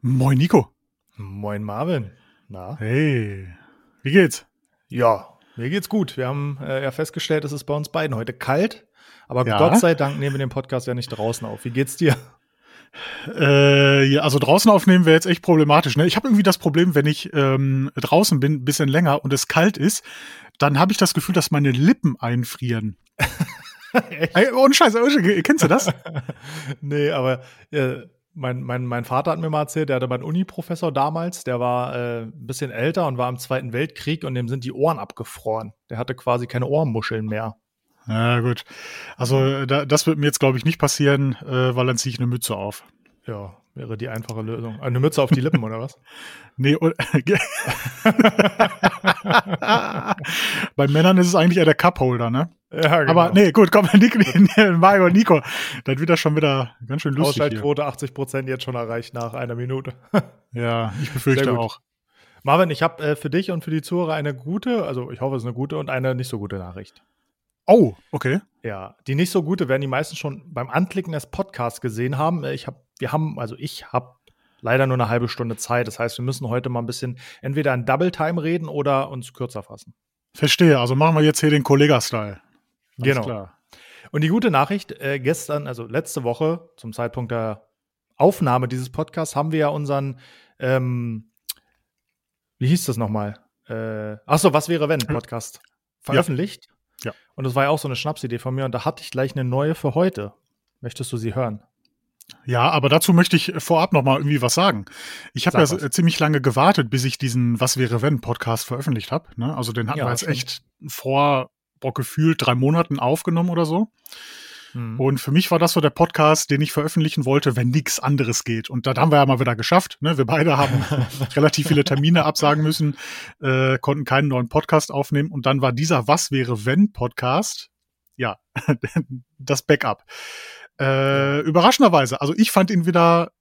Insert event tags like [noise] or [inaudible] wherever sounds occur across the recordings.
Moin Nico. Moin Marvin. Na? Hey, wie geht's? Ja, mir geht's gut. Wir haben äh, ja festgestellt, es ist bei uns beiden heute kalt, aber Ja. Gott sei Dank nehmen wir den Podcast ja nicht draußen auf. Wie geht's dir? Äh, ja, also draußen aufnehmen wäre jetzt echt problematisch. Ne? Ich habe irgendwie das Problem, wenn ich ähm, draußen bin, ein bisschen länger und es kalt ist, dann habe ich das Gefühl, dass meine Lippen einfrieren. [laughs] Ey, ohne Scheiß, ohne Scheiß, kennst du das? [laughs] nee, aber äh, mein, mein, mein Vater hat mir mal erzählt, der hatte meinen Uni-Professor damals, der war äh, ein bisschen älter und war im Zweiten Weltkrieg und dem sind die Ohren abgefroren. Der hatte quasi keine Ohrmuscheln mehr. Ja, gut. Also äh, da, das wird mir jetzt, glaube ich, nicht passieren, äh, weil dann ziehe ich eine Mütze auf. Ja, wäre die einfache Lösung. Eine Mütze auf die Lippen, oder was? [laughs] Nee, und, [laughs] bei Männern ist es eigentlich eher der Cupholder, ne? Ja, genau. Aber nee, gut, komm, [laughs] Nico, Mario, Nico, dann wird das schon wieder ganz schön lustig. Ausschaltquote 80 Prozent jetzt schon erreicht nach einer Minute. Ja, ich befürchte auch. Marvin, ich habe äh, für dich und für die Zuhörer eine gute, also ich hoffe, es ist eine gute und eine nicht so gute Nachricht. Oh, okay. Ja, die nicht so gute werden die meisten schon beim Anklicken des Podcasts gesehen haben. Äh, Ich habe, wir haben, also ich habe leider nur eine halbe Stunde Zeit. Das heißt, wir müssen heute mal ein bisschen entweder in Double Time reden oder uns kürzer fassen. Verstehe. Also machen wir jetzt hier den Kollega-Style. Genau. Klar. Und die gute Nachricht, äh, gestern, also letzte Woche, zum Zeitpunkt der Aufnahme dieses Podcasts, haben wir ja unseren, ähm, wie hieß das nochmal? Äh, achso, was wäre wenn Podcast veröffentlicht. Ja. Und das war ja auch so eine Schnapsidee von mir und da hatte ich gleich eine neue für heute. Möchtest du sie hören? Ja, aber dazu möchte ich vorab noch mal irgendwie was sagen. Ich habe ja was. s- ziemlich lange gewartet, bis ich diesen Was wäre wenn Podcast veröffentlicht habe. Ne? Also den hatten Ja, wir jetzt echt vor boah, gefühlt drei Monaten aufgenommen oder so. Mhm. Und für mich war das so der Podcast, den ich veröffentlichen wollte, wenn nichts anderes geht. Und das haben wir ja mal wieder geschafft. Ne? Wir beide haben [laughs] relativ viele Termine absagen müssen, äh, konnten keinen neuen Podcast aufnehmen. Und dann war dieser Was wäre wenn Podcast, ja, [laughs] das Backup. Äh, überraschenderweise, also ich fand ihn wieder,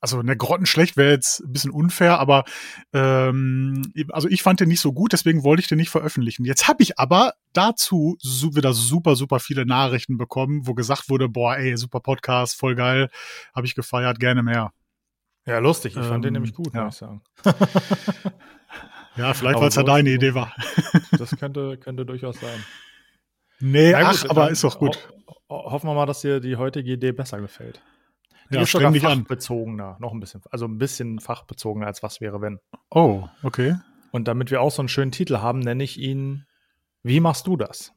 also eine grottenschlecht wäre jetzt ein bisschen unfair, aber ähm, also ich fand den nicht so gut, deswegen wollte ich den nicht veröffentlichen. Jetzt habe ich aber dazu su wieder super, super viele Nachrichten bekommen, wo gesagt wurde, boah, ey, super Podcast, voll geil, habe ich gefeiert, gerne mehr. ja, lustig. Ich fand den ähm, nämlich gut, ja. muss ich sagen. [laughs] Ja, vielleicht, weil es ja so deine. Idee war. Das könnte, könnte durchaus sein. Nee, Na ach, gut, aber ist doch gut. ho- Hoffen wir mal, dass dir die heutige Idee besser gefällt. Die Ja, ist sogar dich an. fachbezogener, noch ein bisschen, also ein bisschen fachbezogener als was wäre wenn. Oh, okay. Und damit wir auch so einen schönen Titel haben, nenne ich ihn Wie machst du das?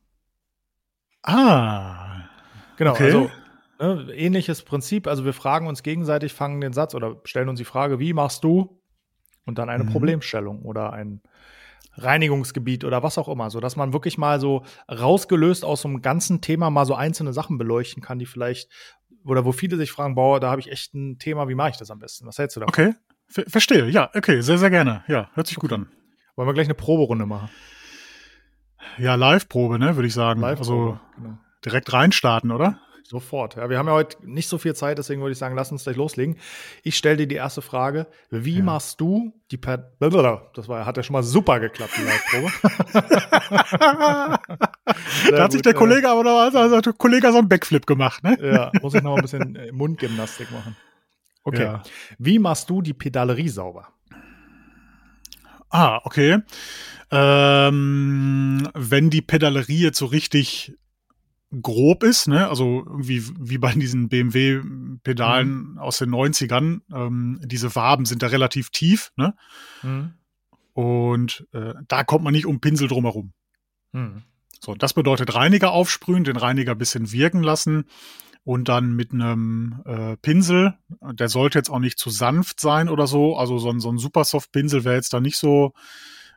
Ah, Genau, Okay. also ne, ähnliches Prinzip. Also wir fragen uns gegenseitig, fangen den Satz oder stellen uns die Frage, wie machst du? Und dann eine Mhm. Problemstellung oder ein Reinigungsgebiet oder was auch immer, so dass man wirklich mal so rausgelöst aus so einem ganzen Thema mal so einzelne Sachen beleuchten kann, die vielleicht oder wo viele sich fragen, boah, da habe ich echt ein Thema, wie mache ich das am besten? Was hältst du davon? okay. Ver verstehe, ja, okay, sehr, sehr gerne. Ja, hört sich gut an. Wollen wir gleich eine Proberunde machen? Ja, Live-Probe, ne, würde ich sagen. Live Also genau. direkt reinstarten, oder? Sofort. Ja, wir haben ja heute nicht so viel Zeit, deswegen würde ich sagen, lass uns gleich loslegen. Ich stelle dir die erste Frage. Wie Ja. machst du die per Das war, hat ja schon mal super geklappt, die Live-Probe. [laughs] da hat sich der Kollege aber noch, also, der Kollege so einen Backflip gemacht, ne? Ja, muss ich noch ein bisschen äh, Mundgymnastik machen. Okay. Ja. Wie machst du die Pedalerie sauber? Ah, okay. Ähm, wenn die Pedalerie jetzt so richtig grob ist, ne, also irgendwie wie bei diesen BMW-Pedalen aus den 90ern, ähm, diese Waben sind da relativ tief, ne? Hm. Und äh, da kommt man nicht um Pinsel drumherum. Hm. So, das bedeutet Reiniger aufsprühen, den Reiniger ein bisschen wirken lassen und dann mit einem äh, Pinsel, der sollte jetzt auch nicht zu sanft sein oder so, also so ein, so ein Supersoft-Pinsel wäre jetzt da nicht so,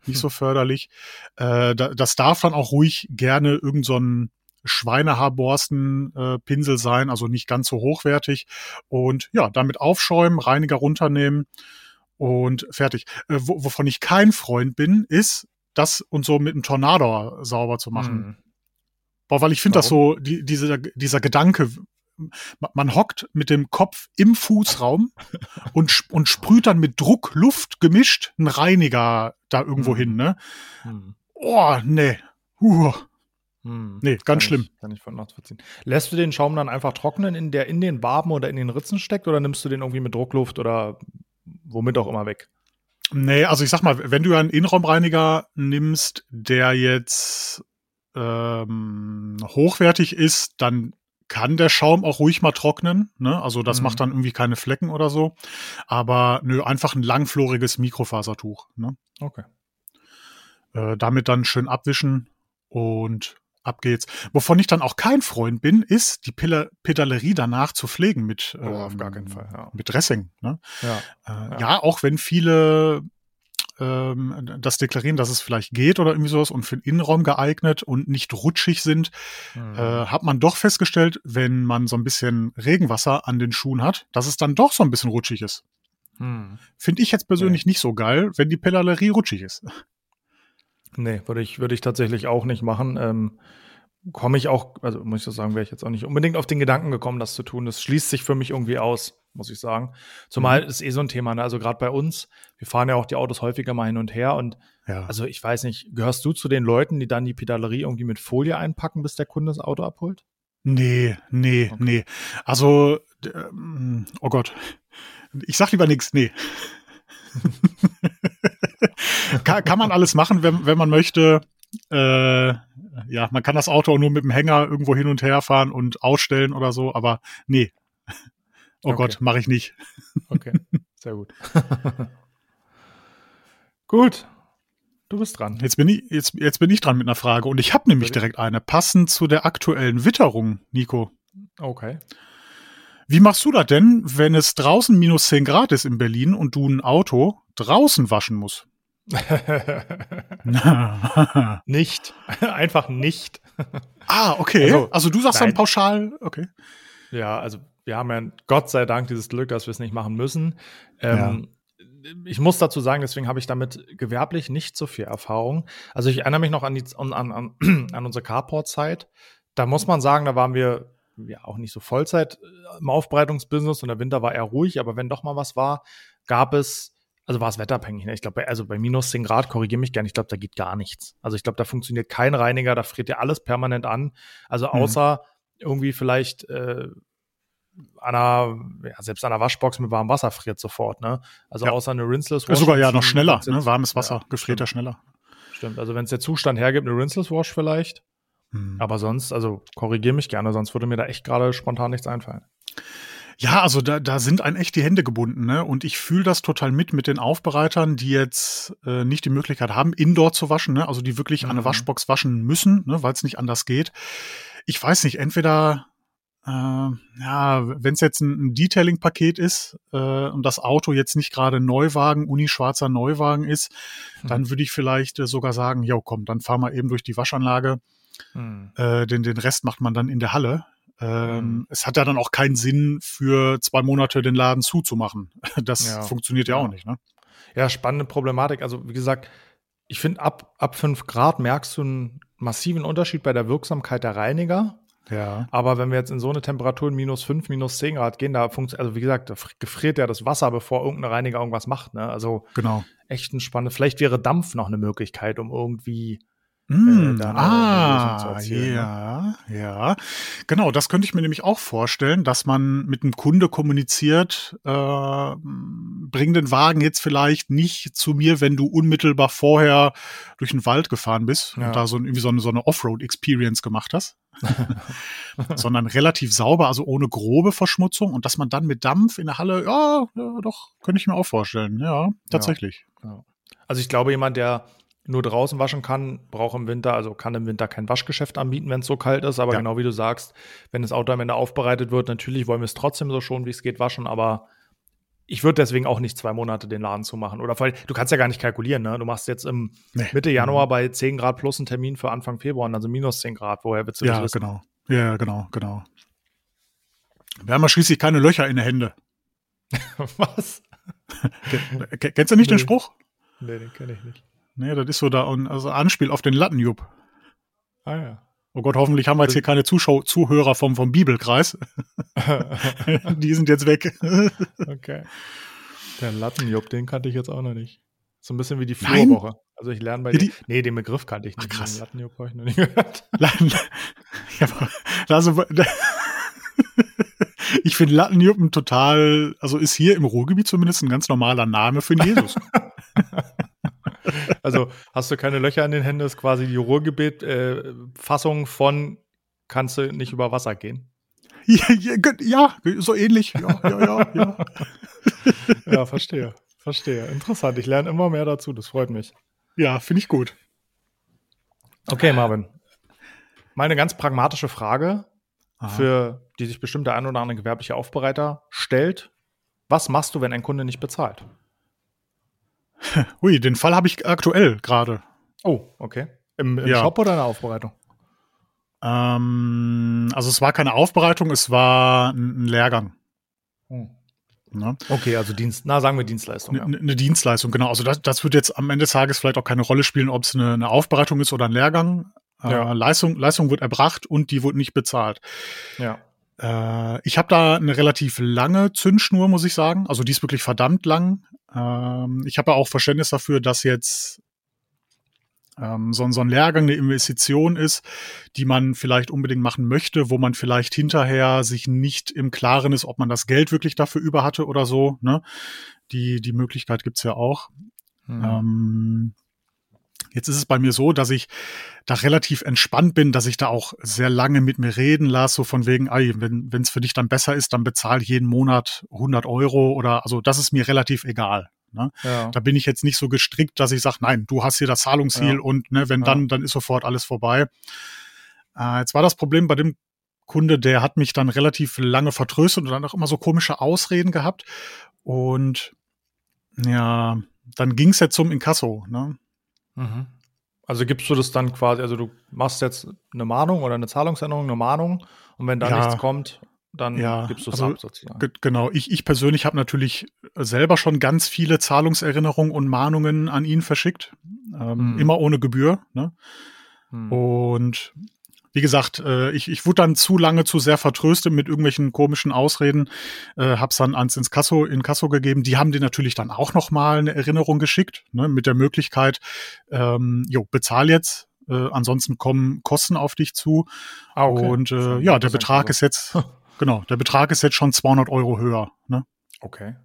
nicht [laughs] so förderlich. Äh, da, das darf dann auch ruhig gerne irgend so ein Schweinehaarborsten-Pinsel sein, also nicht ganz so hochwertig. Und ja, damit aufschäumen, Reiniger runternehmen und fertig. Äh, wo, wovon ich kein Freund bin, ist, das und so mit einem Tornado sauber zu machen. Hm. Boah, weil ich finde das so, die, diese, dieser Gedanke, ma- man hockt mit dem Kopf im Fußraum [laughs] und, und sprüht dann mit Druck, Luft gemischt einen Reiniger da irgendwo Mhm. hin, ne? Hm. Oh, nee. Huh. Hm. Nee, ganz schlimm. Ich, kann ich von nachvollziehen. Lässt du den Schaum dann einfach trocknen, in der in den Waben oder in den Ritzen steckt, oder nimmst du den irgendwie mit Druckluft oder womit auch immer weg. Nee, also ich sag mal, wenn du einen Innenraumreiniger nimmst, der jetzt ähm, hochwertig ist, dann kann der Schaum auch ruhig mal trocknen. Ne? Also das mhm. macht dann irgendwie keine Flecken oder so. Aber nö, einfach ein langfloriges Mikrofasertuch. Ne? Okay. Äh, damit dann schön abwischen und ab geht's. Wovon ich dann auch kein Freund bin, ist die Pedalerie danach zu pflegen mit, oh, auf gar keinen ähm, Fall, ja. mit Dressing. Ne? Ja, äh, ja. ja, auch wenn viele ähm, das deklarieren, dass es vielleicht geht oder irgendwie sowas und für den Innenraum geeignet und nicht rutschig sind, mhm. äh, hat man doch festgestellt, wenn man so ein bisschen Regenwasser an den Schuhen hat, dass es dann doch so ein bisschen rutschig ist. Mhm. Finde ich jetzt persönlich nee. nicht so geil, wenn die Pedalerie rutschig ist. Nee, würde ich, würde ich tatsächlich auch nicht machen. Ähm, komme ich auch, also muss ich so sagen, wäre ich jetzt auch nicht unbedingt auf den Gedanken gekommen, das zu tun. Das schließt sich für mich irgendwie aus, muss ich sagen. Zumal mhm. ist eh so ein Thema, ne? Also gerade bei uns, wir fahren ja auch die Autos häufiger mal hin und her und ja. also ich weiß nicht, gehörst du zu den Leuten, die dann die Pedalerie irgendwie mit Folie einpacken, bis der Kunde das Auto abholt? Nee, nee, okay. nee. Also, ähm, oh Gott. Ich sag lieber nichts, nee. [laughs] kann, kann man alles machen, wenn, wenn man möchte. Äh, ja, man kann das Auto auch nur mit dem Hänger irgendwo hin und her fahren und ausstellen oder so, aber nee. Oh okay. Gott, mache ich nicht. Okay, sehr gut. gut, du bist dran. Jetzt bin ich, jetzt, jetzt bin ich dran mit einer Frage und ich habe nämlich direkt eine, passend zu der aktuellen Witterung, Nico. Okay. Wie machst du das denn, wenn es draußen minus 10 Grad ist in Berlin und du ein Auto draußen waschen musst? [laughs] nicht. [laughs] Einfach nicht. Ah, okay. Also, also du sagst nein. dann pauschal, okay. Ja, also wir haben ja Gott sei Dank dieses Glück, dass wir es nicht machen müssen. Ähm, ja. Ich muss dazu sagen, deswegen habe ich damit gewerblich nicht so viel Erfahrung. Also ich erinnere mich noch an, die, an, an, an [clears throat] unsere Carport-Zeit. Da muss man sagen, da waren wir ja auch nicht so Vollzeit äh, im Aufbereitungsbusiness und der Winter war eher ruhig, aber wenn doch mal was war, gab es also war es wetterabhängig. Ne? Ich glaube, also bei minus 10 Grad, korrigiere mich gerne, ich glaube, da geht gar nichts. Also ich glaube, da funktioniert kein Reiniger, da friert ja alles permanent an. Also mhm. außer mhm. irgendwie vielleicht äh, an einer, ja, selbst an einer Waschbox mit warmem Wasser friert sofort, ne? Also ja. außer eine Rinseless Wash. sogar ja noch schneller, ne? Warmes Wasser ja, gefriert ja schneller. Stimmt, also wenn es der Zustand hergibt, eine Rinseless Wash vielleicht. Mhm. Aber sonst, also korrigiere mich gerne, sonst würde mir da echt gerade spontan nichts einfallen. Ja, also da, da sind ein echt die Hände gebunden, ne? Und ich fühle das total mit mit den Aufbereitern, die jetzt äh, nicht die Möglichkeit haben, Indoor zu waschen, ne? Also die wirklich mhm. eine Waschbox waschen müssen, ne? weil es nicht anders geht. Ich weiß nicht, entweder äh, ja, wenn es jetzt ein, ein Detailing-Paket ist äh, und das Auto jetzt nicht gerade Neuwagen, unischwarzer Neuwagen ist, mhm. dann würde ich vielleicht äh, sogar sagen, ja komm, dann fahr mal eben durch die Waschanlage. Mhm. Äh, den, den Rest macht man dann in der Halle. Ähm, mhm. Es hat ja dann auch keinen Sinn, für zwei Monate den Laden zuzumachen. [laughs] Das ja. funktioniert ja, ja auch nicht. Ne? Ja, spannende Problematik. Also wie gesagt, ich finde, ab, ab 5 Grad merkst du einen massiven Unterschied bei der Wirksamkeit der Reiniger. Ja. Aber wenn wir jetzt in so eine Temperatur in minus 5, minus 10 Grad gehen, da funktioniert, also wie gesagt, da gefriert ja das Wasser, bevor irgendein Reiniger irgendwas macht. Ne? Also genau. echt ein spannendes. Vielleicht wäre Dampf noch eine Möglichkeit, um irgendwie Mm, äh, ah, ja, ne? ja. Genau, das könnte ich mir nämlich auch vorstellen, dass man mit einem Kunde kommuniziert, äh, bring den Wagen jetzt vielleicht nicht zu mir, wenn du unmittelbar vorher durch den Wald gefahren bist ja. und da so, irgendwie so eine, so eine Offroad-Experience gemacht hast. [laughs] sondern relativ sauber, also ohne grobe Verschmutzung und dass man dann mit Dampf in der Halle, ja, ja doch, könnte ich mir auch vorstellen. Ja, tatsächlich. Ja. Also ich glaube, jemand, der nur draußen waschen kann, braucht im Winter, also kann im Winter kein Waschgeschäft anbieten, wenn es so kalt ist. Aber ja. genau wie du sagst, wenn das Auto am Ende aufbereitet wird, natürlich wollen wir es trotzdem so schon, wie es geht, waschen, aber ich würde deswegen auch nicht zwei Monate den Laden zumachen. Oder vor du kannst ja gar nicht kalkulieren, ne? Du machst jetzt im nee. Mitte Januar bei 10 Grad plus einen Termin für Anfang Februar, also minus 10 Grad. Woher willst du ja, das wissen? genau. Ja, genau, genau. Wir haben ja schließlich keine Löcher in den Händen. [laughs] Was? Kennst du nicht nee. den Spruch? Nee, den kenne ich nicht. Nee, das ist so da ein also Anspiel auf den Lattenjupp. Ah ja. Oh Gott, hoffentlich haben wir jetzt hier keine Zuschau Zuhörer vom, vom Bibelkreis. [laughs] Die sind jetzt weg. okay. Der Lattenjupp, den kannte ich jetzt auch noch nicht. So ein bisschen wie die Flurwoche. Also ich lerne bei dir. Nee, den Begriff kannte ich nicht. Ach, krass. Den Lattenjupp habe ich noch nicht gehört. [laughs] ja, also, [laughs] ich finde Lattenjuppen total, also ist hier im Ruhrgebiet zumindest ein ganz normaler Name für einen Jesus. [laughs] also hast du keine Löcher in den Händen, ist quasi die Ruhrgebiet-Fassung äh, von kannst du nicht über Wasser gehen. Ja, ja, ja so ähnlich. Ja, ja, ja, ja. [laughs] ja, verstehe. Verstehe. Interessant. Ich lerne immer mehr dazu. Das freut mich. Ja, finde ich gut. Okay, Marvin. Meine ganz pragmatische Frage, Aha. für die sich bestimmt der ein oder andere gewerbliche Aufbereiter stellt. Was machst du, wenn ein Kunde nicht bezahlt? [laughs] Ui, den Fall habe ich aktuell gerade. Oh, okay. Im, im ja. Shop oder in der Aufbereitung? Ähm, also es war keine Aufbereitung, es war ein Lehrgang. Hm. Ne? Okay, also Dienst, na sagen wir Dienstleistung. Eine ja. ne Dienstleistung, genau. Also das, das wird jetzt am Ende des Tages vielleicht auch keine Rolle spielen, ob es eine, eine Aufbereitung ist oder ein Lehrgang. Äh, ja. Äh, Leistung, Leistung wird erbracht und die wird nicht bezahlt. Ja. Äh, ich habe da eine relativ lange Zündschnur, muss ich sagen. Also die ist wirklich verdammt lang. Ähm, ich habe ja auch Verständnis dafür, dass jetzt ähm, so, so ein Lehrgang eine Investition ist, die man vielleicht unbedingt machen möchte, wo man vielleicht hinterher sich nicht im Klaren ist, ob man das Geld wirklich dafür über hatte oder so. Ne? Die, die Möglichkeit gibt's ja auch. Mhm. Ähm, Jetzt ist es bei mir so, dass ich da relativ entspannt bin, dass ich da auch sehr lange mit mir reden lasse, so von wegen, ey, wenn es für dich dann besser ist, dann bezahl jeden Monat 100 Euro oder, also das ist mir relativ egal. Ne? Ja. Da bin ich jetzt nicht so gestrickt, dass ich sage, nein, du hast hier das Zahlungsziel ja. und ne, wenn ja. dann, dann ist sofort alles vorbei. Äh, jetzt war das Problem bei dem Kunde, der hat mich dann relativ lange vertröstet und dann auch immer so komische Ausreden gehabt. Und ja, dann ging es jetzt zum Inkasso. Ne? Mhm. Also gibst du das dann quasi, also du machst jetzt eine Mahnung oder eine Zahlungsänderung, eine Mahnung und wenn da ja. nichts kommt, dann ja, gibst du es also, ab sozusagen. Genau, ich, ich persönlich habe natürlich selber schon ganz viele Zahlungserinnerungen und Mahnungen an ihn verschickt, ähm, hm. immer ohne Gebühr. Ne? Hm. Und wie gesagt, äh, ich, ich wurde dann zu lange zu sehr vertröstet mit irgendwelchen komischen Ausreden, äh, hab's dann ans ins Kasso, in Kasso gegeben. Die haben dir natürlich dann auch noch mal eine Erinnerung geschickt, ne, mit der Möglichkeit, ähm, jo, bezahl jetzt, äh, ansonsten kommen Kosten auf dich zu. Ah, okay. Und äh, ja, der Betrag ist jetzt, [laughs] genau, der Betrag ist jetzt schon 200 Euro höher. Ne? Okay.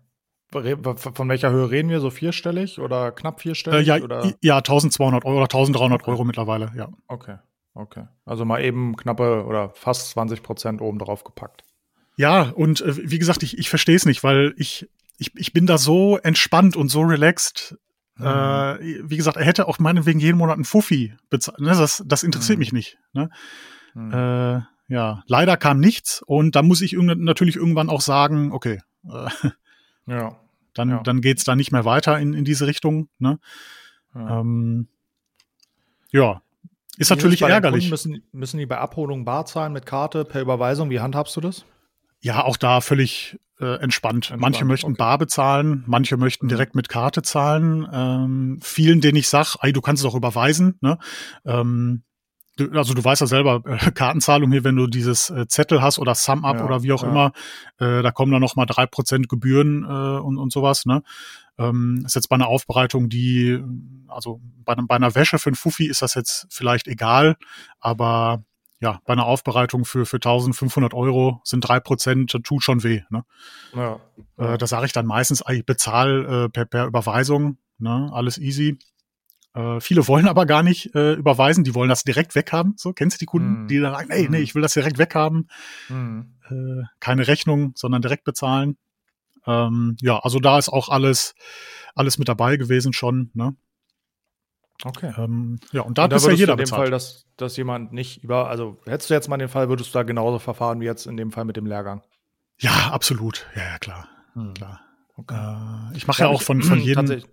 Von welcher Höhe reden wir? So vierstellig oder knapp vierstellig? Äh, ja, oder? ja, 1200 Euro oder 1300 Euro mittlerweile, ja. Okay. Okay. Also mal eben knappe oder fast 20 Prozent oben drauf gepackt. Ja, und äh, wie gesagt, ich, ich verstehe es nicht, weil ich, ich, ich bin da so entspannt und so relaxed. Mhm. Äh, wie gesagt, er hätte auch meinetwegen jeden Monat einen Fuffi bezahlt. Ne? Das, das interessiert mhm. mich nicht. Ne? Mhm. Äh, ja, leider kam nichts und da muss ich natürlich irgendwann auch sagen, okay, äh, [laughs] ja. dann, ja. dann geht's da nicht mehr weiter in, in diese Richtung. Ne? Ja. Ähm, ja, ist natürlich ärgerlich. Müssen, müssen die bei Abholung bar zahlen mit Karte per Überweisung? Wie handhabst du das? Ja, auch da völlig äh, entspannt. entspannt. Manche möchten okay. bar bezahlen, manche möchten mhm. direkt mit Karte zahlen. Ähm, vielen, denen ich sag, ey, du kannst es auch überweisen. Ne? Ähm, du, also du weißt ja selber, äh, [laughs] Kartenzahlung hier, wenn du dieses äh, Zettel hast oder Sum-Up ja, oder wie auch ja. immer, äh, da kommen dann noch mal drei Prozent Gebühren äh, und, und sowas. Ne? Ähm, ist jetzt bei einer Aufbereitung, die, also bei, bei einer Wäsche für ein Fuffi ist das jetzt vielleicht egal, aber ja, bei einer Aufbereitung für, für 1500 Euro sind drei Prozent, tut schon weh. Ne? Ja, Äh, da sage ich dann meistens, ich bezahle äh, per, per Überweisung, ne? alles easy. Äh, viele wollen aber gar nicht äh, überweisen, die wollen das direkt weghaben. So, kennst du die Kunden, mm. die dann sagen, ey, nee, mhm. ich will das direkt weghaben. Mm. Äh, keine Rechnung, sondern direkt bezahlen. Ähm, ja, also da ist auch alles, alles mit dabei gewesen schon. Ne? Okay. Ähm, ja, und da, und da ist ja jeder in dem bezahlt. Fall, dass, dass jemand nicht über, also hättest du jetzt mal den Fall, würdest du da genauso verfahren wie jetzt in dem Fall mit dem Lehrgang? Ja, absolut. Ja, ja klar. Hm. klar. Okay. Äh, ich mache ja, ja, auch von, [clears throat] von jedem.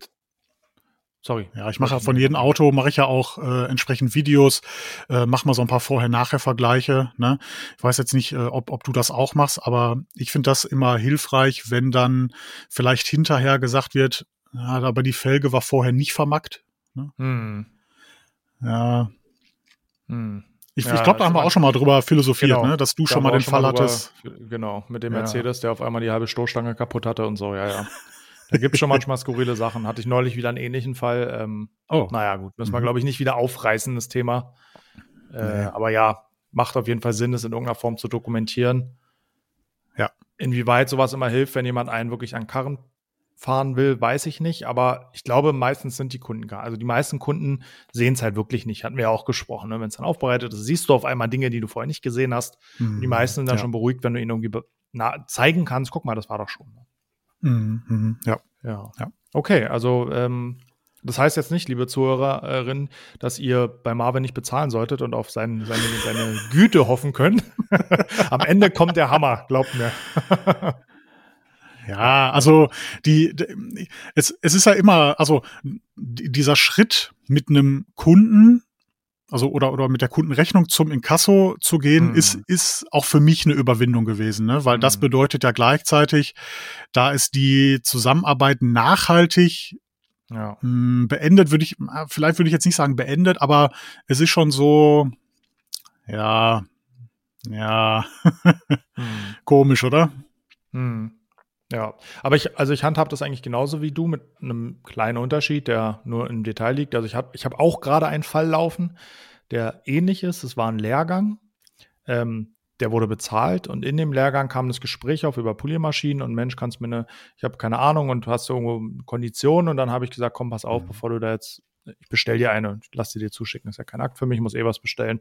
Sorry. Ja, ich mache ja von jedem Auto, mache ich ja auch äh, entsprechend Videos, äh, mach mal so ein paar Vorher-Nachher-Vergleiche. Ne? Ich weiß jetzt nicht, äh, ob, ob du das auch machst, aber ich finde das immer hilfreich, wenn dann vielleicht hinterher gesagt wird, ja, aber die Felge war vorher nicht vermackt. Ne? Hm. Ja. Hm. Ich, ja, ich glaube, da haben wir auch schon mal drüber philosophiert, genau, ne? dass du schon mal den Fall hattest. Genau, mit dem ja. Mercedes, der auf einmal die halbe Stoßstange kaputt hatte und so, ja, ja. Da gibt es schon manchmal skurrile Sachen. Hatte ich neulich wieder einen ähnlichen Fall. Ähm, oh. Naja, gut, müssen wir, mhm. glaube ich, nicht wieder aufreißen, das Thema. Äh, nee. Aber ja, macht auf jeden Fall Sinn, das in irgendeiner Form zu dokumentieren. Ja. Inwieweit sowas immer hilft, wenn jemand einen wirklich an Karren fahren will, weiß ich nicht. Aber ich glaube, meistens sind die Kunden gar. Also die meisten Kunden sehen es halt wirklich nicht. Hatten wir ja auch gesprochen. Ne? Wenn es dann aufbereitet ist, siehst du auf einmal Dinge, die du vorher nicht gesehen hast. Mhm. Die meisten sind dann ja. schon beruhigt, wenn du ihnen irgendwie zeigen kannst. Guck mal, das war doch schon. Ne? Mhm. mhm. Ja. ja. Ja. Okay, also ähm, das heißt jetzt nicht, liebe Zuhörerinnen, dass ihr bei Marvin nicht bezahlen solltet und auf sein, seine, seine Güte hoffen könnt. [laughs] Am Ende kommt der Hammer, glaubt mir. [laughs] Ja, also die, die es, es ist ja immer, also dieser Schritt mit einem Kunden, also oder oder mit der Kundenrechnung zum Inkasso zu gehen, mhm. ist ist auch für mich eine Überwindung gewesen, ne? Weil mhm. das bedeutet ja gleichzeitig, da ist die Zusammenarbeit nachhaltig ja. Hm, beendet, würde ich, vielleicht würde ich jetzt nicht sagen beendet, aber es ist schon so, ja, ja, [laughs] hm. komisch, oder? Hm. Ja, aber ich, also ich handhab das eigentlich genauso wie du mit einem kleinen Unterschied, der nur im Detail liegt. Also ich habe ich hab auch gerade einen Fall laufen, der ähnlich ist. Es war ein Lehrgang, ähm, der wurde bezahlt und in dem Lehrgang kam das Gespräch auf über Poliermaschinen und Mensch, kannst mir eine, ich habe keine Ahnung und hast du irgendwo Konditionen und dann habe ich gesagt, komm, pass auf, mhm. bevor du da jetzt, ich bestell dir eine und lass sie dir zuschicken, ist ja kein Akt für mich, ich muss eh was bestellen.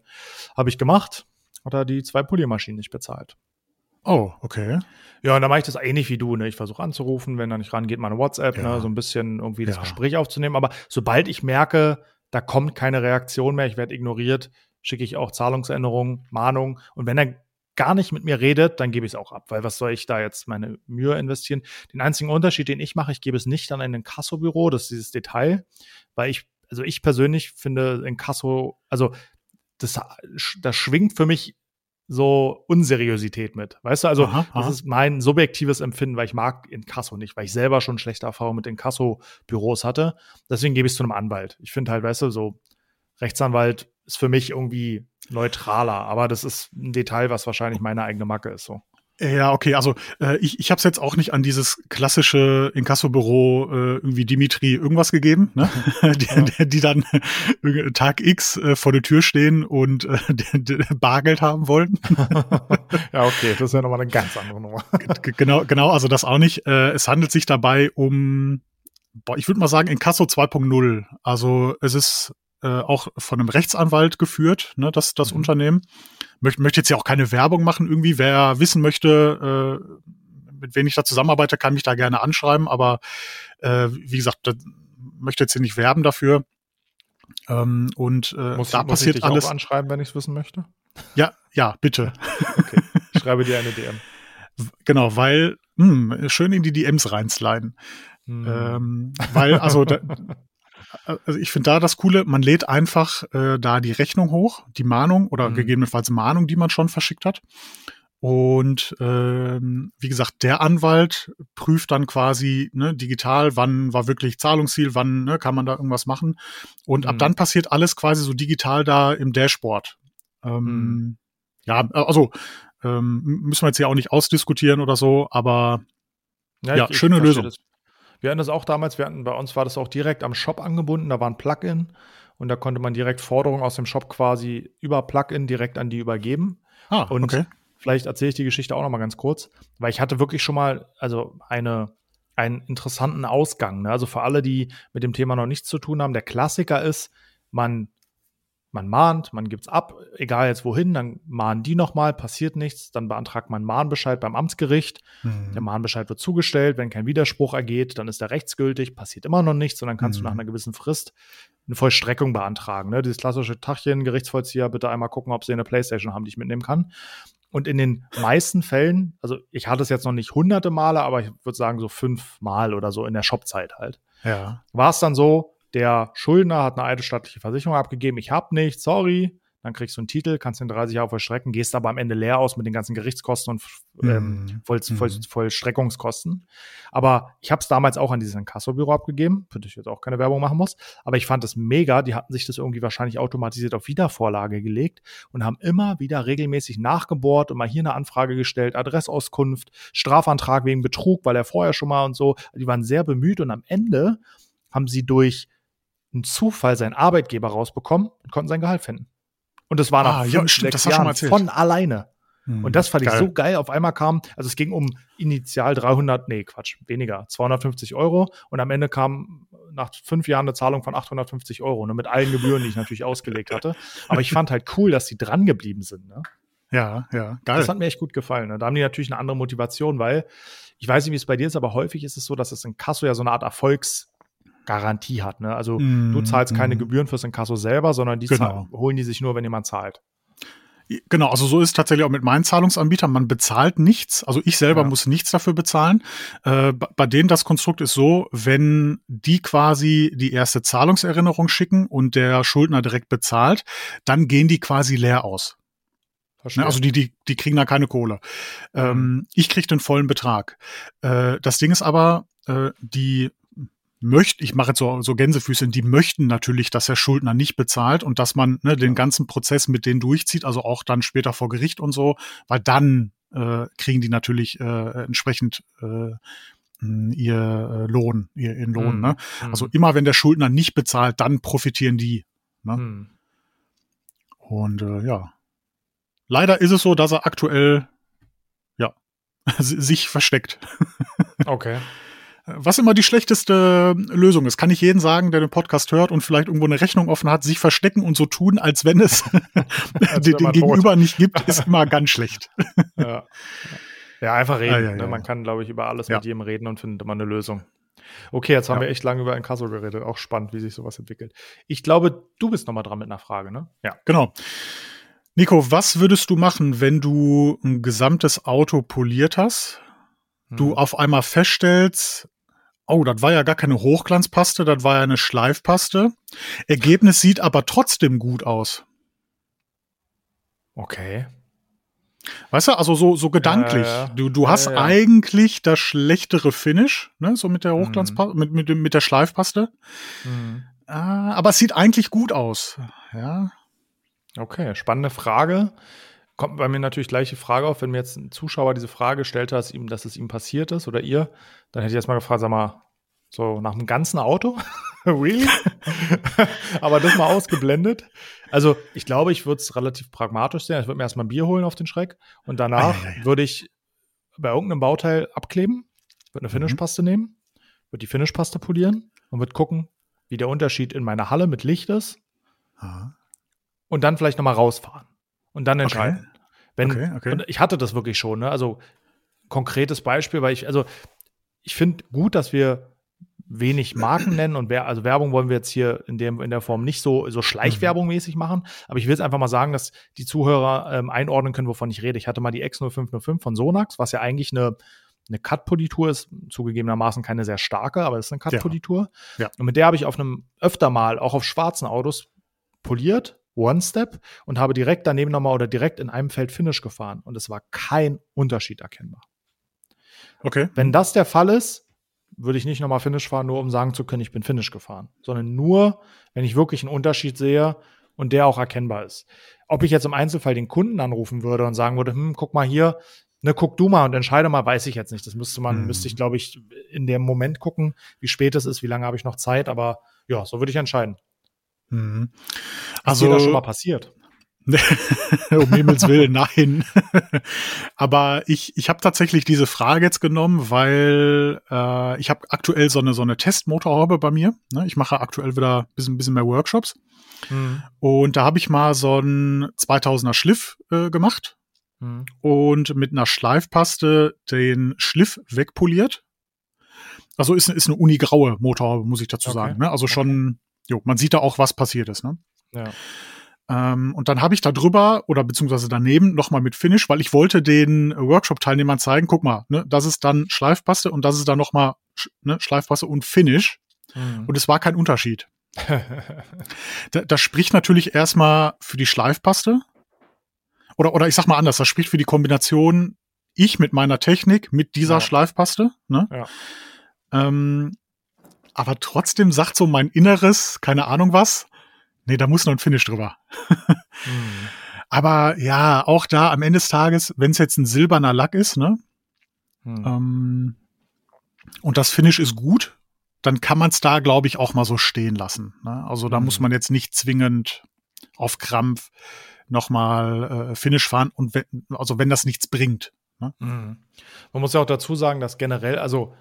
Habe ich gemacht, hat er die zwei Poliermaschinen nicht bezahlt. Oh, okay. Ja, und dann mache ich das ähnlich wie du. Ne? Ich versuche anzurufen, wenn er nicht rangeht, meine WhatsApp, ne? ja. ne? so ein bisschen irgendwie das ja. Gespräch aufzunehmen. Aber sobald ich merke, da kommt keine Reaktion mehr, ich werde ignoriert, schicke ich auch Zahlungsänderungen, Mahnung. Und wenn er gar nicht mit mir redet, dann gebe ich es auch ab, weil was soll ich da jetzt meine Mühe investieren? Den einzigen Unterschied, den ich mache, ich gebe es nicht an ein Kassobüro, das ist dieses Detail, weil ich, also ich persönlich finde in Kasso, also das, das schwingt für mich so Unseriosität mit. Weißt du, also aha, aha. das ist mein subjektives Empfinden, weil ich mag Inkasso nicht, weil ich selber schon schlechte Erfahrungen mit Inkasso-Büros hatte. Deswegen gebe ich es zu einem Anwalt. Ich finde halt, weißt du, so Rechtsanwalt ist für mich irgendwie neutraler, aber das ist ein Detail, was wahrscheinlich meine eigene Macke ist. So. Ja, okay, also äh, ich, ich habe es jetzt auch nicht an dieses klassische Inkassobüro äh, irgendwie Dimitri irgendwas gegeben, ne? [laughs] [laughs] die, ja. die dann [laughs] Tag X äh, vor der Tür stehen und äh, Bargeld haben wollten. ja, okay, das ist ja nochmal eine ganz andere Nummer. genau, genau, also das auch nicht. Äh, es handelt sich dabei um, boah, ich würde mal sagen, Inkasso 2.0. Also es ist äh, auch von einem Rechtsanwalt geführt, ne, das, das mhm. Unternehmen. Möchte möchte jetzt ja auch keine Werbung machen irgendwie. Wer wissen möchte, äh, mit wem ich da zusammenarbeite, kann mich da gerne anschreiben. Aber äh, wie gesagt, möchte jetzt hier nicht werben dafür. Ähm, und äh, muss, da muss passiert ich dich alles. Auch anschreiben, wenn ich es wissen möchte. Ja, ja, bitte. okay. Ich schreibe dir eine DM. Genau, weil mh, hm, schön in die DMs reinsliden. Hm. Ähm, weil, also da, [laughs] also ich finde da das Coole, man lädt einfach äh, da die Rechnung hoch, die Mahnung oder mhm. gegebenenfalls Mahnung, die man schon verschickt hat. Und ähm, wie gesagt, der Anwalt prüft dann quasi ne, digital, wann war wirklich Zahlungsziel, wann ne, kann man da irgendwas machen. Und mhm. ab dann passiert alles quasi so digital da im Dashboard. Ähm, mhm. Ja, also ähm, müssen wir jetzt ja auch nicht ausdiskutieren oder so, aber ja, ja ich, schöne ich Lösung. Das. Wir hatten das auch damals, wir hatten, bei uns war das auch direkt am Shop angebunden, da war ein Plugin und da konnte man direkt Forderungen aus dem Shop quasi über Plugin direkt an die übergeben. Ah, und okay. vielleicht erzähle ich die Geschichte auch noch mal ganz kurz, weil ich hatte wirklich schon mal, also eine, einen interessanten Ausgang. Ne? Also für alle, die mit dem Thema noch nichts zu tun haben, der Klassiker ist, man man mahnt, man gibt's ab, egal jetzt wohin, dann mahnen die nochmal, passiert nichts, dann beantragt man Mahnbescheid beim Amtsgericht. Mhm. Der Mahnbescheid wird zugestellt, wenn kein Widerspruch ergeht, dann ist er rechtsgültig, passiert immer noch nichts und dann kannst mhm. du nach mhm. einer gewissen Frist eine Vollstreckung beantragen. Ne? Dieses klassische Tachchen, Gerichtsvollzieher, bitte einmal gucken, ob sie eine Playstation haben, die ich mitnehmen kann. Und in den meisten Fällen, also ich hatte es jetzt noch nicht hunderte Male, aber ich würde sagen so fünf Mal oder so in der Shopzeit halt. Ja. War es dann so, der Schuldner hat eine eidesstattliche Versicherung abgegeben, ich habe nichts, sorry. Dann kriegst du einen Titel, kannst den 30 Jahre vollstrecken, gehst aber am Ende leer aus mit den ganzen Gerichtskosten und ähm, mhm. Voll, Voll, mhm. Vollstreckungskosten. Aber ich habe es damals auch an dieses Inkassobüro abgegeben, für das ich jetzt auch keine Werbung machen muss. Aber ich fand es mega. Die hatten sich das irgendwie wahrscheinlich automatisiert auf Wiedervorlage gelegt und haben immer wieder regelmäßig nachgebohrt und mal hier eine Anfrage gestellt, Adressauskunft, Strafantrag wegen Betrug, weil er vorher schon mal und so. Die waren sehr bemüht und am Ende haben sie durch einen Zufall seinen Arbeitgeber rausbekommen und konnten sein Gehalt finden. Und das war nach ah, fünf, ja, stimmt, sechs Jahren von alleine. Hm, und das fand geil. ich so geil. Auf einmal kam, also es ging um initial 300, nee, Quatsch, weniger, 250 Euro. Und am Ende kam nach fünf Jahren eine Zahlung von 850 Euro, ne, mit allen Gebühren, die ich natürlich ausgelegt hatte. Aber ich fand halt cool, dass die dran geblieben sind. Ne? Ja, ja, geil. Das hat mir echt gut gefallen. Ne? Da haben die natürlich eine andere Motivation, weil ich weiß nicht, wie es bei dir ist, aber häufig ist es so, dass es in Kasso ja so eine Art Erfolgsgarantie hat. Ne? Also mm, du zahlst keine mm. Gebühren fürs Inkasso selber, sondern die genau. holen die sich nur, wenn jemand zahlt. Genau, also so ist es tatsächlich auch mit meinen Zahlungsanbietern. Man bezahlt nichts. Also ich selber ja. muss nichts dafür bezahlen. Äh, bei denen das Konstrukt ist so, wenn die quasi die erste Zahlungserinnerung schicken und der Schuldner direkt bezahlt, dann gehen die quasi leer aus. Ne, also die, die, die kriegen da keine Kohle. Ähm, mhm. ich kriege den vollen Betrag. Äh, das Ding ist aber, äh, die möchten, ich mache jetzt so, so Gänsefüße, die möchten natürlich, dass der Schuldner nicht bezahlt und dass man ne, den ganzen Prozess mit denen durchzieht, also auch dann später vor Gericht und so, weil dann äh, kriegen die natürlich äh, entsprechend äh, ihr äh, Lohn, ihr, ihren Lohn. Mhm. Ne? Also mhm. immer wenn der Schuldner nicht bezahlt, dann profitieren die. Ne? Mhm. Und äh, ja, leider ist es so, dass er aktuell ja [laughs] sich versteckt. [laughs] Okay. Was immer die schlechteste Lösung ist, kann ich jeden sagen, der den Podcast hört und vielleicht irgendwo eine Rechnung offen hat, sich verstecken und so tun, als wenn es [laughs] den, den Gegenüber nicht gibt, [laughs] ist immer ganz schlecht. Ja, ja einfach reden. Ah, ja, ne? Man kann, glaube ich, über alles mit jedem reden und findet immer eine Lösung. Okay, jetzt haben wir echt lange über ein Inkasso geredet. Auch spannend, wie sich sowas entwickelt. Ich glaube, du bist nochmal dran mit einer Frage, ne? Ja. Genau. Nico, was würdest du machen, wenn du ein gesamtes Auto poliert hast du hm. auf einmal feststellst, oh, das war ja gar keine Hochglanzpaste, das war ja eine Schleifpaste. Ergebnis sieht aber trotzdem gut aus. Okay. Weißt du, also so, so gedanklich. Ja, ja. Du, du hast eigentlich das schlechtere Finish, ne, so mit der Hochglanzpaste, mhm. mit, mit, mit der Schleifpaste. Mhm. Äh, aber es sieht eigentlich gut aus. Ja. Okay, spannende Frage kommt bei mir natürlich gleich die Frage auf, wenn mir jetzt ein Zuschauer diese Frage stellt, dass, ihm, dass es ihm passiert ist oder ihr, dann hätte ich erstmal gefragt, sag mal, so nach dem ganzen Auto? [laughs] really? [laughs] Aber das mal ausgeblendet. Also ich glaube, ich würde es relativ pragmatisch sehen. Ich würde mir erstmal ein Bier holen auf den Schreck und danach ah, ja, ja. würde ich bei irgendeinem Bauteil abkleben, würde eine mhm. Finishpaste mhm. nehmen, würde die Finishpaste polieren und würde gucken, wie der Unterschied in meiner Halle mit Licht ist. Aha. Und dann vielleicht nochmal rausfahren und dann entscheiden. Okay. Wenn, okay, okay. Und ich hatte das wirklich schon, ne? Also konkretes Beispiel, weil ich, also ich finde gut, dass wir wenig Marken nennen und wer, also Werbung wollen wir jetzt hier in, dem, in der Form nicht so, so Schleichwerbung mäßig machen, aber ich will jetzt einfach mal sagen, dass die Zuhörer ähm, einordnen können, wovon ich rede. Ich hatte mal die X0505 von Sonax, was ja eigentlich eine, eine Cut-Politur ist, zugegebenermaßen keine sehr starke, aber es ist eine Cut-Politur. Ja. ja. Und mit der habe ich auf einem öfter mal, auch auf schwarzen Autos, poliert One-Step und habe direkt daneben nochmal oder direkt in einem Feld Finish gefahren und es war kein Unterschied erkennbar. Okay. Wenn das der Fall ist, würde ich nicht nochmal Finish fahren, nur um sagen zu können, ich bin Finish gefahren, sondern nur, wenn ich wirklich einen Unterschied sehe und der auch erkennbar ist. Ob ich jetzt im Einzelfall den Kunden anrufen würde und sagen würde, hm, guck mal hier, ne, guck du mal und entscheide mal, weiß ich jetzt nicht. Das müsste man, hm. müsste ich, glaube ich, in dem Moment gucken, wie spät es ist, wie lange habe ich noch Zeit, aber ja, so würde ich entscheiden. Mhm. Also, ist dir das schon mal passiert? [laughs] um Himmels Willen, nein. [laughs] Aber ich, ich habe tatsächlich diese Frage jetzt genommen, weil äh, ich habe aktuell so eine, so eine Testmotorhaube bei mir. Ne? Ich mache aktuell wieder ein bisschen, bisschen mehr Workshops. Mhm. Und da habe ich mal so einen 2000er Schliff äh, gemacht mhm. und mit einer Schleifpaste den Schliff wegpoliert. Also ist, ist eine unigraue Motorhaube, muss ich dazu okay. sagen. Ne? Also schon jo, man sieht da auch, was passiert ist. Ne? Ja. Ähm, und dann habe ich da drüber oder beziehungsweise daneben nochmal mit Finish, weil ich wollte den Workshop-Teilnehmern zeigen, guck mal, ne, das ist dann Schleifpaste und das ist dann nochmal ne, Schleifpaste und Finish. Mhm. Und es war kein Unterschied. [laughs] da, das spricht natürlich erstmal für die Schleifpaste. Oder, oder ich sag mal anders, das spricht für die Kombination ich mit meiner Technik, mit dieser ja. Schleifpaste. Ne? Ja. Ähm, aber trotzdem sagt so mein Inneres, keine Ahnung was, nee, da muss noch ein Finish drüber. hm. Aber ja, auch da am Ende des Tages, wenn es jetzt ein silberner Lack ist, ne? Hm. Ähm, und das Finish ist gut, dann kann man es da, glaube ich, auch mal so stehen lassen. Ne? Also da hm. muss man jetzt nicht zwingend auf Krampf nochmal äh, Finish fahren und wenn, also wenn das nichts bringt. Ne? Mhm. Man muss ja auch dazu sagen, dass generell, also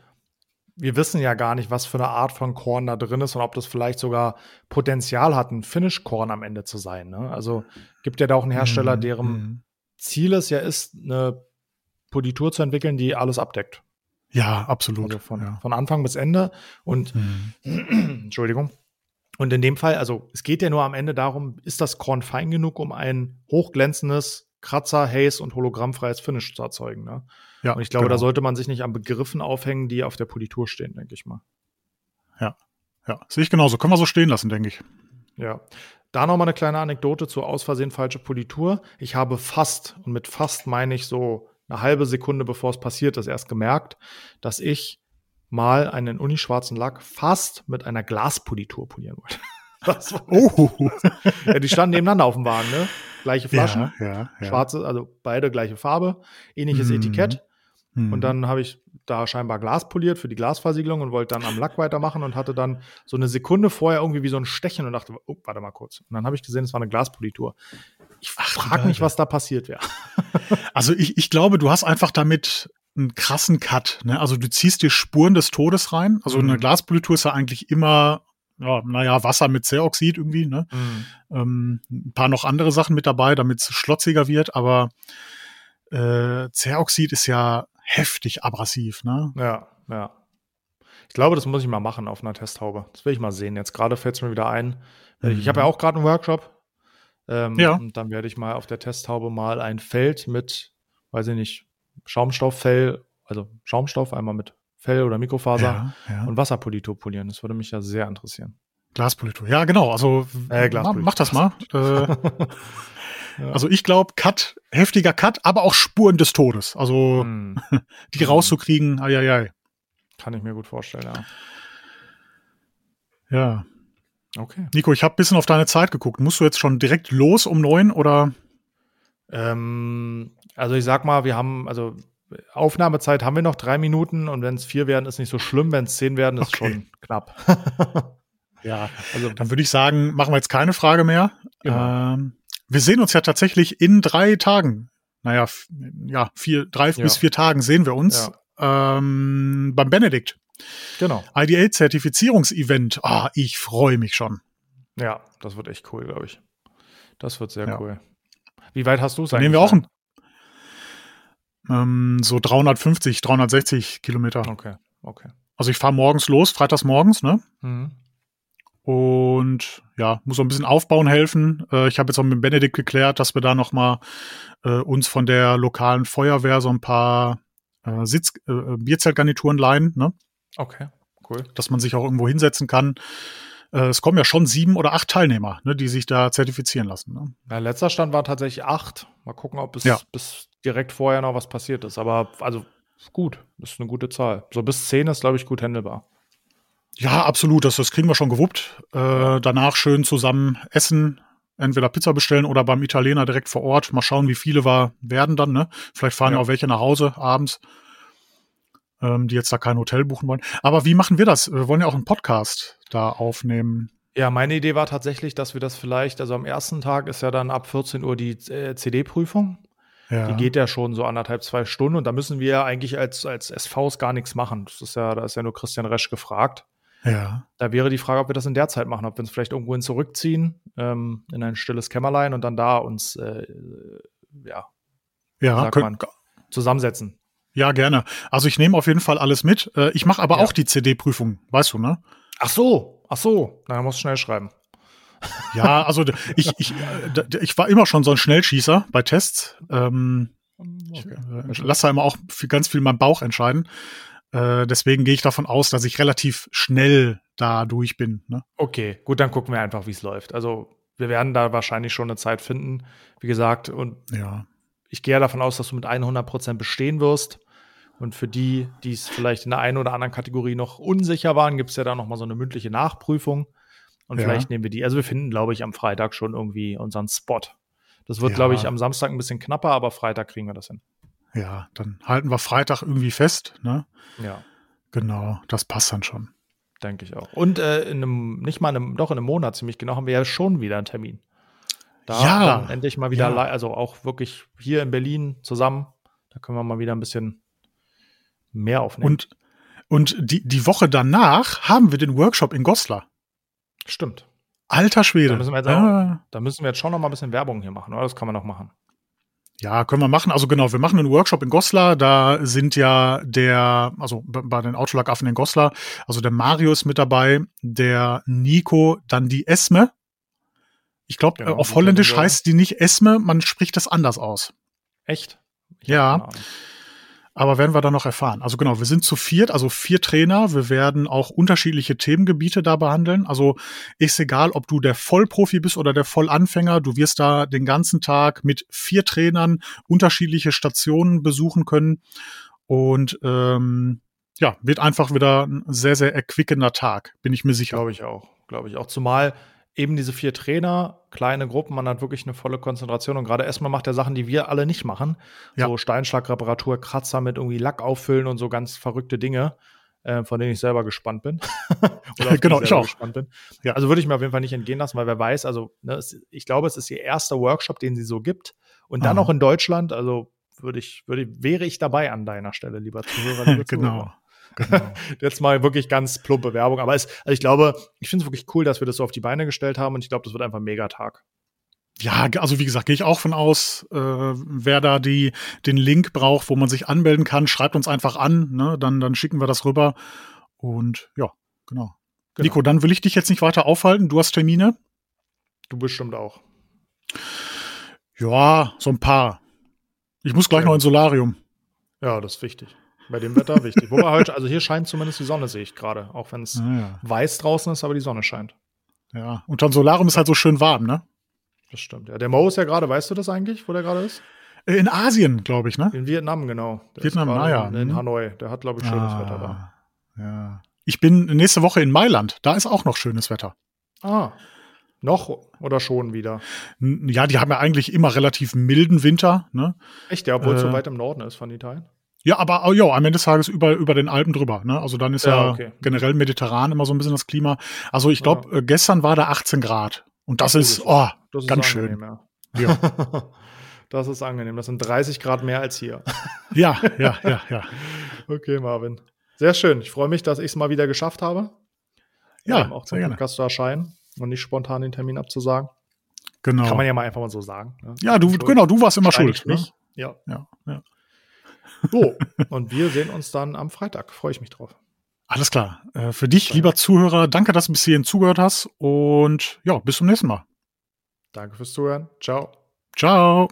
wir wissen ja gar nicht, was für eine Art von Korn da drin ist und ob das vielleicht sogar Potenzial hat, ein Finish-Korn am Ende zu sein. Ne? Also gibt ja da auch einen Hersteller, Mhm, deren mhm. Ziel es ja ist, eine Politur zu entwickeln, die alles abdeckt. Ja, absolut. Also von, ja. von Anfang bis Ende. Und Mhm. [clears throat] Entschuldigung. Und in dem Fall, also es geht ja nur am Ende darum, ist das Korn fein genug, um ein hochglänzendes Kratzer, Haze und hologrammfreies Finish zu erzeugen. Ne? ja, Und ich glaube, genau. da sollte man sich nicht an Begriffen aufhängen, die auf der Politur stehen, denke ich mal. Ja, sehe ich genauso. Können wir so stehen lassen, denke ich. Ja. Da noch mal eine kleine Anekdote zur aus Versehen falsche Politur. Ich habe fast, und mit fast meine ich so eine halbe Sekunde bevor es passiert ist, erst gemerkt, dass ich mal einen unischwarzen Lack fast mit einer Glaspolitur polieren wollte. [laughs] Das war, Oh, ja, die standen nebeneinander auf dem Wagen, ne? Gleiche Flaschen, ja, ja, ja. schwarze, also beide gleiche Farbe, ähnliches Mhm. Etikett. Mhm. Und dann habe ich da scheinbar Glas poliert für die Glasversiegelung und wollte dann am Lack weitermachen und hatte dann so eine Sekunde vorher irgendwie wie so ein Stechen und dachte, oh, warte mal kurz. Und dann habe ich gesehen, es war eine Glaspolitur. Ich frage mich, was da passiert wäre. [laughs] Also ich, ich glaube, du hast einfach damit einen krassen Cut. Ne? Also du ziehst dir Spuren des Todes rein. Also Mhm. eine Glaspolitur ist ja eigentlich immer, ja, naja, Wasser mit Ceoxid irgendwie. Ne? Ähm, ein paar noch andere Sachen mit dabei, damit es schlotziger wird. Aber äh, Ceoxid ist ja heftig abrasiv. Ne? Ja, ja. Ich glaube, das muss ich mal machen auf einer Testhaube. Das will ich mal sehen. Jetzt gerade fällt es mir wieder ein. Ich, ich habe ja auch gerade einen Workshop. Ähm, Ja. Und dann werde ich mal auf der Testhaube mal ein Feld mit, weiß ich nicht, Schaumstofffell, also Schaumstoff einmal mit Fell oder Mikrofaser Ja, ja. und Wasserpolitur polieren. Das würde mich ja sehr interessieren. Glaspolitur. Ja, genau. Also Äh, Glaspolitur. mach das mal. [laughs] Äh. Also ich glaube, Cut, heftiger Cut, aber auch Spuren des Todes. Also Hm, [laughs] die rauszukriegen, ai, ai, ai. kann ich mir gut vorstellen, ja. Ja. Okay. Nico, ich habe bisschen auf deine Zeit geguckt. Musst du jetzt schon direkt los um neun oder? Ähm, also ich sag mal, wir haben, also Aufnahmezeit haben wir noch drei Minuten und wenn es vier werden, ist nicht so schlimm. Wenn es zehn werden, ist Okay. schon knapp. [laughs] Ja. also Dann würde ich sagen, machen wir jetzt keine Frage mehr. Genau. Ähm, wir sehen uns ja tatsächlich in drei Tagen. Naja, ja, vier, drei Ja. bis vier Tagen sehen wir uns ähm, beim Benedikt. genau. IDA-Zertifizierungsevent. Ah, ich freue mich schon. Ja, das wird echt cool, glaube ich. Das wird sehr Ja. cool. Wie weit hast du es Dann nehmen wir auch ein, ähm, so 350, 360 Kilometer. Okay, okay. Also ich fahre morgens los, freitags morgens, ne? Mhm. Und ja, muss so ein bisschen aufbauen helfen. Äh, ich habe jetzt auch mit Benedikt geklärt, dass wir da noch mal äh, uns von der lokalen Feuerwehr so ein paar äh, Sitz äh, Bierzeltgarnituren leihen, ne? Okay, cool. dass man sich auch irgendwo hinsetzen kann. Äh, es kommen ja schon sieben oder acht Teilnehmer, ne, die sich da zertifizieren lassen. Ne? Ja, letzter Stand war tatsächlich acht. Mal gucken, ob bis, Ja. bis direkt vorher noch was passiert ist. Aber also gut, das ist eine gute Zahl. So bis zehn ist, glaube ich, gut handelbar. Ja, absolut, das, das kriegen wir schon gewuppt. Äh, danach schön zusammen essen, entweder Pizza bestellen oder beim Italiener direkt vor Ort. Mal schauen, wie viele wir werden dann. Ne? Vielleicht fahren ja. Ja. auch welche nach Hause abends, ähm, die jetzt da kein Hotel buchen wollen. Aber wie machen wir das? Wir wollen ja auch einen Podcast da aufnehmen. Ja, meine Idee war tatsächlich, dass wir das vielleicht, also am ersten Tag ist ja dann ab 14 Uhr die äh, CD-Prüfung. Ja. Die geht ja schon so anderthalb, zwei Stunden und da müssen wir ja eigentlich als, als SVs gar nichts machen. Das ist ja, da ist ja nur Christian Resch gefragt. ja. Da wäre die Frage, ob wir das in der Zeit machen, ob wir uns vielleicht irgendwohin zurückziehen, ähm, in ein stilles Kämmerlein und dann da uns, äh, ja, Ja, könnt, man, zusammensetzen. ja, gerne. Also ich nehme auf jeden Fall alles mit. Äh, ich mache aber Ja. auch die CD-Prüfung, weißt du, ne? Ach so, ach so, na, dann musst du schnell schreiben. Ja, also ich, ich, äh, ich war immer schon so ein Schnellschießer bei Tests. Ähm, ich Okay. äh, lasse da immer auch für ganz viel meinen Bauch entscheiden. Äh, deswegen gehe ich davon aus, dass ich relativ schnell da durch bin. Ne? Okay, gut, dann gucken wir einfach, wie es läuft. Also wir werden da wahrscheinlich schon eine Zeit finden, wie gesagt, und Ja. ich gehe ja davon aus, dass du mit 100% bestehen wirst. Und für die, die es vielleicht in der einen oder anderen Kategorie noch unsicher waren, gibt es ja da noch mal so eine mündliche Nachprüfung. Und Ja. vielleicht nehmen wir die. Also wir finden, glaube ich, am Freitag schon irgendwie unseren Spot. Das wird, Ja. glaube ich, am Samstag ein bisschen knapper, aber Freitag kriegen wir das hin. Ja, dann halten wir Freitag irgendwie fest. Ne? Ja, Genau, das passt dann schon. denke ich auch. Und äh, in einem, nicht mal in einem, doch in einem Monat ziemlich genau, haben wir ja schon wieder einen Termin. Da Ja. endlich mal wieder, Ja. also auch wirklich hier in Berlin zusammen. Da können wir mal wieder ein bisschen mehr aufnehmen. Und, und die, die Woche danach haben wir den Workshop in Goslar. Stimmt. Alter Schwede. Da müssen wir jetzt ja, Da müssen wir jetzt schon noch mal ein bisschen Werbung hier machen, oder? Das kann man noch machen. ja, können wir machen. Also genau, wir machen einen Workshop in Goslar. Da sind ja der, also bei den Autolackaffen in Goslar, also der Mario ist mit dabei, der Nico, dann die Esme. Ich glaube, Genau, auf Holländisch heißt die nicht Esme, man spricht das anders aus. Echt? Ich Ja. Aber werden wir dann noch erfahren. Also genau, wir sind zu viert, also vier Trainer. Wir werden auch unterschiedliche Themengebiete da behandeln. Also ist egal, ob du der Vollprofi bist oder der Vollanfänger. Du wirst da den ganzen Tag mit vier Trainern unterschiedliche Stationen besuchen können. Und ähm, ja, wird einfach wieder ein sehr, sehr erquickender Tag, bin ich mir sicher. Glaube ich auch. Glaube ich auch. Zumal eben diese vier Trainer, kleine Gruppen, man hat wirklich eine volle Konzentration. Und gerade erstmal macht er Sachen, die wir alle nicht machen. Ja. So Steinschlagreparatur, Kratzer mit irgendwie Lack auffüllen und so ganz verrückte Dinge, äh, von denen ich selber gespannt bin. [laughs] Oder Genau, ich selber auch. Gespannt bin. Ja. Also würde ich mir auf jeden Fall nicht entgehen lassen, weil wer weiß, also ne, es, ich glaube, es ist ihr erster Workshop, den sie so gibt. Und dann Aha. auch in Deutschland. Also würde ich, würde, wäre ich dabei an deiner Stelle, lieber Zuhörer. [laughs] Liebe. Zuhörer. genau. [laughs] Jetzt mal wirklich ganz plumpe Werbung. Aber es, also ich glaube, ich finde es wirklich cool, dass wir das so auf die Beine gestellt haben und ich glaube, das wird einfach ein Megatag. Ja, also wie gesagt, gehe ich auch von aus, äh, wer da die, den Link braucht, wo man sich anmelden kann, schreibt uns einfach an, ne? dann, dann schicken wir das rüber. Und ja, genau. Genau. Nico, dann will ich dich jetzt nicht weiter aufhalten. Du hast Termine? Du bestimmt auch. Ja, so ein paar. Ich muss gleich Ja. noch ins Solarium. Ja, das ist wichtig. Bei dem Wetter wichtig. Wobei heute, also hier scheint zumindest die Sonne, sehe ich gerade. Auch wenn es Ja, weiß draußen ist, aber die Sonne scheint. ja. Und dann Solarium ist halt so schön warm, ne? Das stimmt. Ja, der Mo ist ja gerade, weißt du das eigentlich, wo der gerade ist? Äh, In Asien, glaube ich, ne? In Vietnam, genau. Der Vietnam, gerade ah ja. In, in Mhm. Hanoi. Der hat, glaube ich, schönes Wetter da. Ja. Ich bin nächste Woche in Mailand. Da ist auch noch schönes Wetter. Ah. Noch oder schon wieder? Ja, die haben ja eigentlich immer relativ milden Winter, ne? Echt, ja, obwohl es so Äh, weit im Norden ist von Italien. Ja, aber oh, ja, am Ende des Tages über, über den Alpen drüber. Ne? Also dann ist ja, Ja, okay. generell mediterran immer so ein bisschen das Klima. Also ich glaube, äh, gestern war da 18 Grad. Und das gut, ist, das oh, Das ist ganz angenehm, schön. Ja. Ja. [laughs] das ist angenehm. Das sind 30 Grad mehr als hier. [laughs] Ja, ja, ja, ja. [laughs] Okay, Marvin. Sehr schön. Ich freue mich, dass ich es mal wieder geschafft habe. Ja, ähm, auch sehr zum gerne. Podcast zu erscheinen und nicht spontan den Termin abzusagen. Genau. Kann man ja mal einfach mal so sagen. ne? ja, du, Schuld. genau, du warst immer schuld. Ne? Ja. Ja, ja. [laughs] So, [laughs] und wir sehen uns dann am Freitag. Freue ich mich drauf. Alles klar. Äh, für dich, lieber Zuhörer, danke, dass du bis hierhin zugehört hast. Und ja, bis zum nächsten Mal. Danke fürs Zuhören. Ciao. Ciao.